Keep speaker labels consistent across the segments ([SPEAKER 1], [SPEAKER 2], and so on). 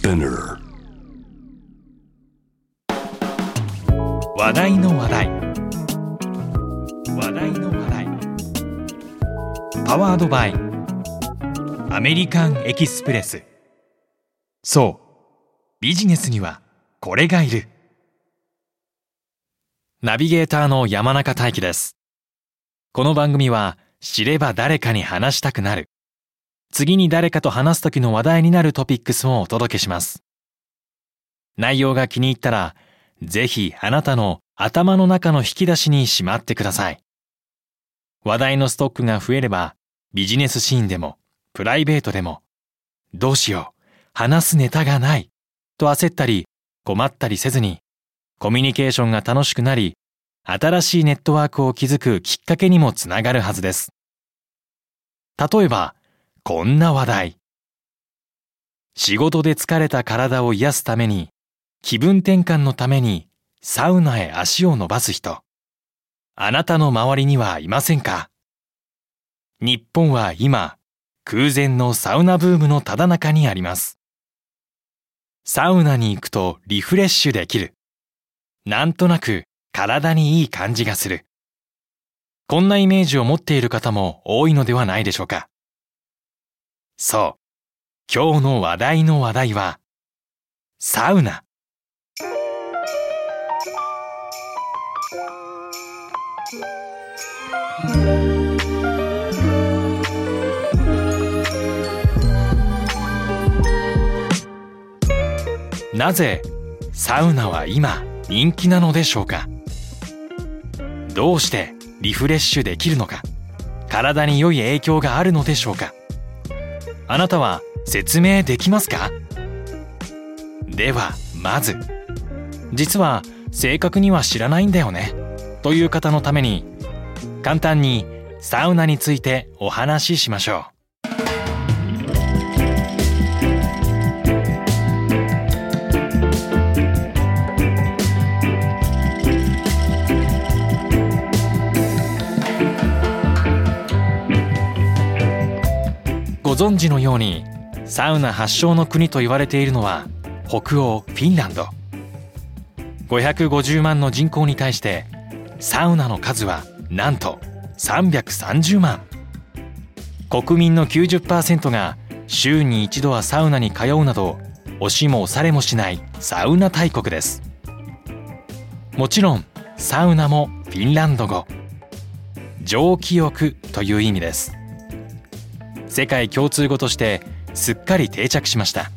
[SPEAKER 1] Spinner
[SPEAKER 2] 話題の話題。話題の話題。パワードバイ。アメリカンエキスプレス。そう。ビジネスにはこれがいる。ナビゲーターの山中大輝です。この番組は知れば誰かに話したくなる。次に誰かと話す時の話題になるトピックスをお届けします内容が気に入ったらぜひあなたの頭の中の引き出しにしまってください。話題のストックが増えればビジネスシーンでもプライベートでもどうしよう、話すネタがないと焦ったり困ったりせずにコミュニケーションが楽しくなり新しいネットワークを築くきっかけにもつながるはずです。例えばこんな話題。仕事で疲れた体を癒すために気分転換のためにサウナへ足を伸ばす人。あなたの周りにはいませんか？日本は今、空前のサウナブームのただ中にあります。サウナに行くとリフレッシュできる。なんとなく体にいい感じがする。こんなイメージを持っている方も多いのではないでしょうか。そう。今日の話題の話題は、サウナ。なぜサウナは今人気なのでしょうか？どうしてリフレッシュできるのか？体に良い影響があるのでしょうか？あなたは説明できますか？ではまず実は正確には知らないんだよねという方のために簡単にサウナについてお話ししましょう。ご存知のようにサウナ発祥の国と言われているのは北欧フィンランド。550万の人口に対してサウナの数はなんと330万。国民の90%が週に一度はサウナに通うなど押しも押されもしないサウナ大国です。もちろんサウナもフィンランド語。蒸気浴という意味です。世界共通語としてすっかり定着しました。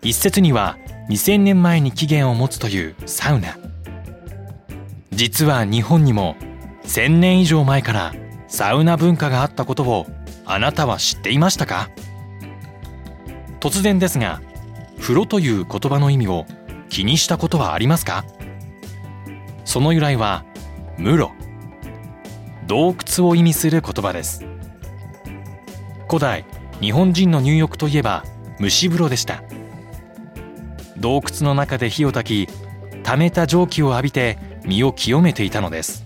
[SPEAKER 2] 一説には2000年前に起源を持つというサウナ。実は日本にも1000年以上前からサウナ文化があったことをあなたは知っていましたか？突然ですが風呂という言葉の意味を気にしたことはありますか？その由来は室洞窟を意味する言葉です。古代日本人の入浴といえば蒸し風呂でした。洞窟の中で火を焚き溜めた蒸気を浴びて身を清めていたのです。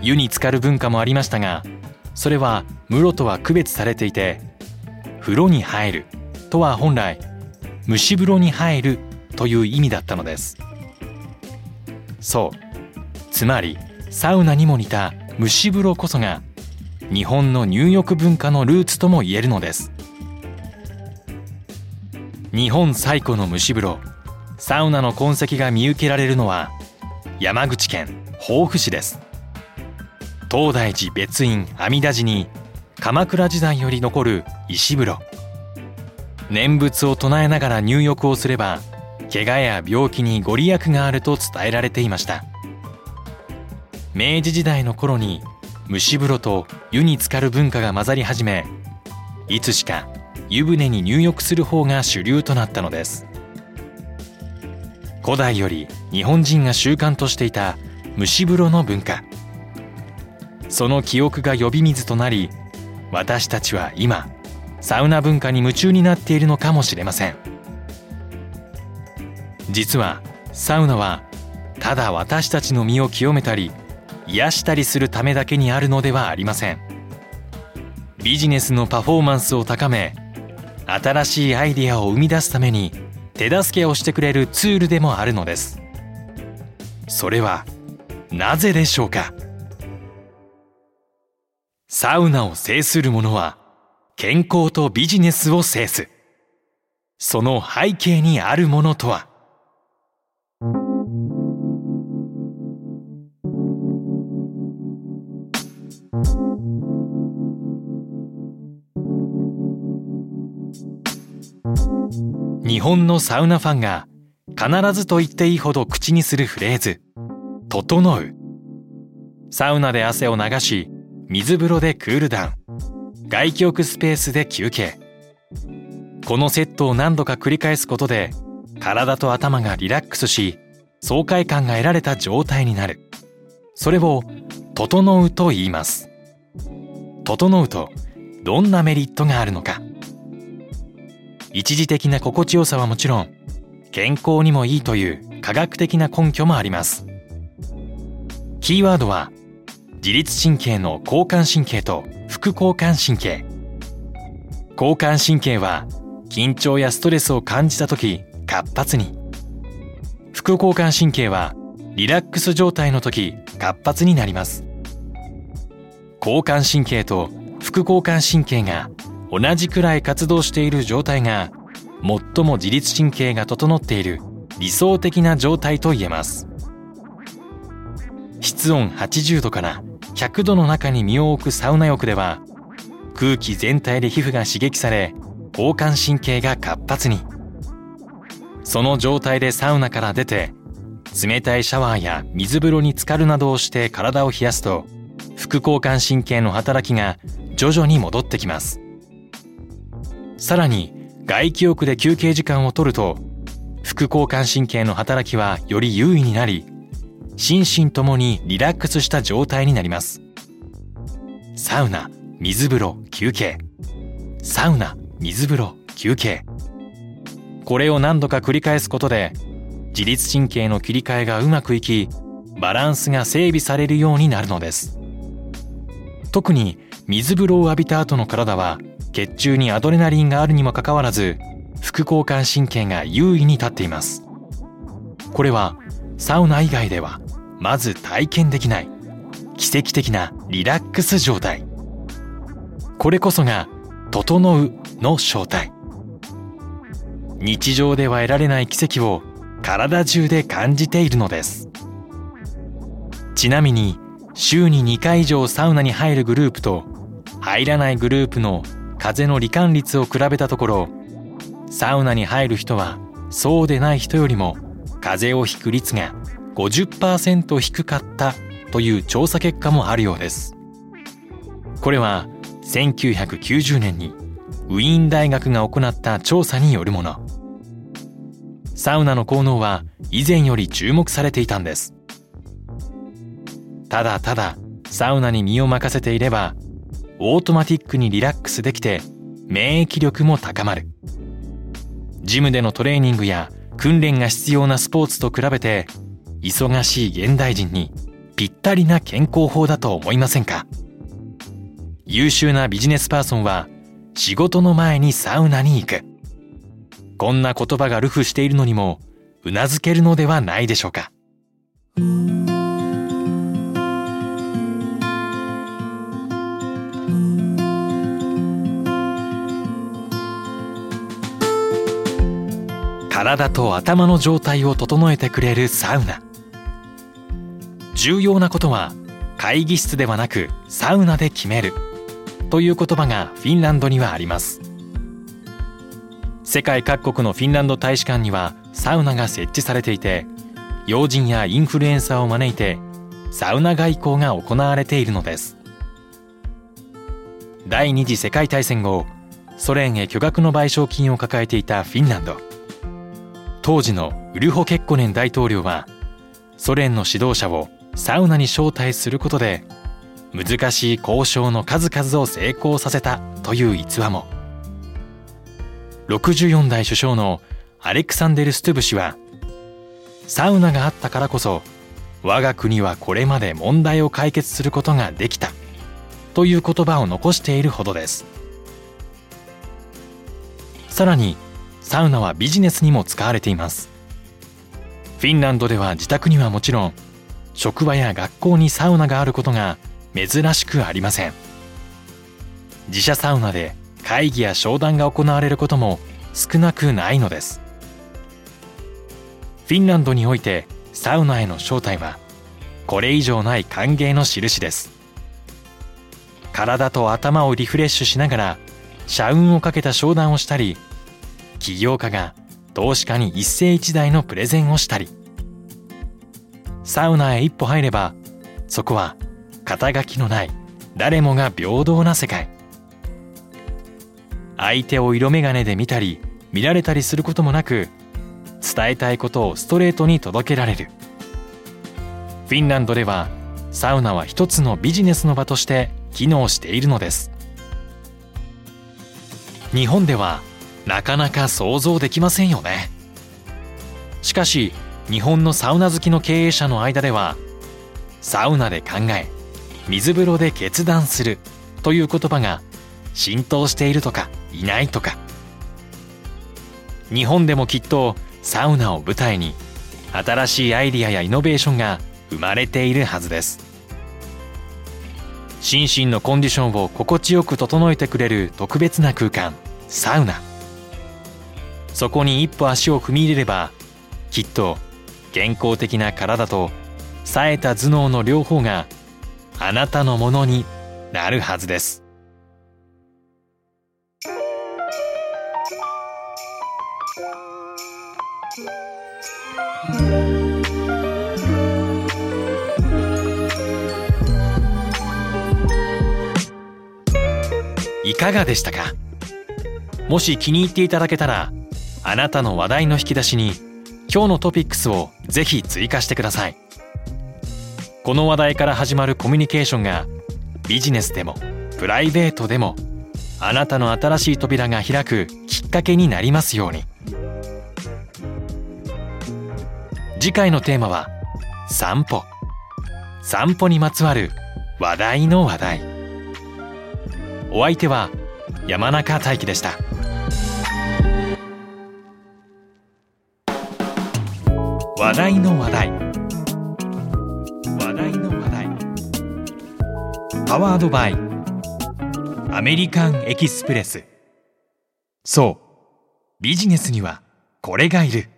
[SPEAKER 2] 湯に浸かる文化もありましたがそれは室とは区別されていて風呂に入るとは本来蒸し風呂に入るという意味だったのです。そう。つまりサウナにも似た蒸し風呂こそが日本の入浴文化のルーツとも言えるのです。日本最古の蒸し風呂サウナの痕跡が見受けられるのは山口県防府市です。東大寺別院阿弥陀寺に鎌倉時代より残る石風呂。念仏を唱えながら入浴をすれば怪我や病気にご利益があると伝えられていました。明治時代の頃に蒸し風呂と湯に浸かる文化が混ざり始めいつしか湯船に入浴する方が主流となったのです。古代より日本人が習慣としていた蒸し風呂の文化。その記憶が呼び水となり私たちは今サウナ文化に夢中になっているのかもしれません。実はサウナはただ私たちの身を清めたり癒したりするためだけにあるのではありません。ビジネスのパフォーマンスを高め新しいアイディアを生み出すために手助けをしてくれるツールでもあるのです。それはなぜでしょうか？サウナを制する者は健康とビジネスを制す。その背景にあるものとは？本のサウナファンが必ずと言っていいほど口にするフレーズ「整う」サウナで汗を流し水風呂でクールダウン。外気浴スペースで休憩。このセットを何度か繰り返すことで体と頭がリラックスし爽快感が得られた状態になる。それを「整う」と言います。整うとどんなメリットがあるのか。一時的な心地よさはもちろん健康にもいいという科学的な根拠もあります。キーワードは自律神経の交感神経と副交感神経。交感神経は緊張やストレスを感じた時活発に。副交感神経はリラックス状態の時活発になります。交感神経と副交感神経が同じくらい活動している状態が最も自律神経が整っている理想的な状態と言えます。室温80度から100度の中に身を置くサウナ浴では空気全体で皮膚が刺激され交感神経が活発に。その状態でサウナから出て冷たいシャワーや水風呂に浸かるなどをして体を冷やすと副交感神経の働きが徐々に戻ってきます。さらに外気浴で休憩時間を取ると副交感神経の働きはより優位になり心身ともにリラックスした状態になります。サウナ水風呂休憩。サウナ水風呂休憩。これを何度か繰り返すことで自律神経の切り替えがうまくいきバランスが整備されるようになるのです。特に水風呂を浴びた後の体は血中にアドレナリンがあるにもかかわらず副交感神経が優位に立っています。これはサウナ以外ではまず体験できない。奇跡的なリラックス状態。これこそが「整う」の正体。日常では得られない奇跡を体中で感じているのです。ちなみに週に2回以上サウナに入るグループと入らないグループの風邪の罹患率を比べたところサウナに入る人はそうでない人よりも風邪をひく率が50%低かったという調査結果もあるようです。これは1990年にウィーン大学が行った調査によるもの。サウナの効能は以前より注目されていたんです。ただただサウナに身を任せていればオートマティックにリラックスできて免疫力も高まる。ジムでのトレーニングや訓練が必要なスポーツと比べて忙しい現代人にぴったりな健康法だと思いませんか？優秀なビジネスパーソンは仕事の前にサウナに行く。こんな言葉が流布しているのにもうなずけるのではないでしょうか。体と頭の状態を整えてくれるサウナ。重要なことは会議室ではなくサウナで決める。という言葉がフィンランドにはあります。世界各国のフィンランド大使館にはサウナが設置されていて要人やインフルエンサーを招いてサウナ外交が行われているのです。第二次世界大戦後ソ連へ巨額の賠償金を抱えていたフィンランド。当時のウルホ・ケッコネン大統領はソ連の指導者をサウナに招待することで難しい交渉の数々を成功させたという逸話も。64代首相のアレクサンデル・ストゥブ氏はサウナがあったからこそ我が国はこれまで問題を解決することができたという言葉を残しているほどです。さらにサウナはビジネスにも使われています。フィンランドでは自宅にはもちろん職場や学校にサウナがあることが珍しくありません。自社サウナで会議や商談が行われることも少なくないのです。フィンランドにおいてサウナへの招待はこれ以上ない歓迎の印です。体と頭をリフレッシュしながら社運をかけた商談をしたり起業家が投資家に一世一代のプレゼンをしたり。サウナへ一歩入ればそこは肩書きのない誰もが平等な世界。相手を色眼鏡で見たり見られたりすることもなく伝えたいことをストレートに届けられる。フィンランドではサウナは一つのビジネスの場として機能しているのです。日本ではなかなか想像できませんよね。しかし日本のサウナ好きの経営者の間ではサウナで考え水風呂で決断するという言葉が浸透しているとかいないとか。日本でもきっとサウナを舞台に新しいアイディアやイノベーションが生まれているはずです。心身のコンディションを心地よく整えてくれる特別な空間サウナ。そこに一歩足を踏み入れればきっと健康的な体と冴えた頭脳の両方があなたのものになるはずです。いかがでしたか？もし気に入っていただけたらあなたの話題の引き出しに今日のトピックスをぜひ追加してください。この話題から始まるコミュニケーションがビジネスでもプライベートでもあなたの新しい扉が開くきっかけになりますように。次回のテーマは散歩。散歩にまつわる話題の話題。お相手は山中大輝でした。話題の話題。話題の話題。パワードバイ。アメリカンエキスプレス。そう。ビジネスにはこれがいる。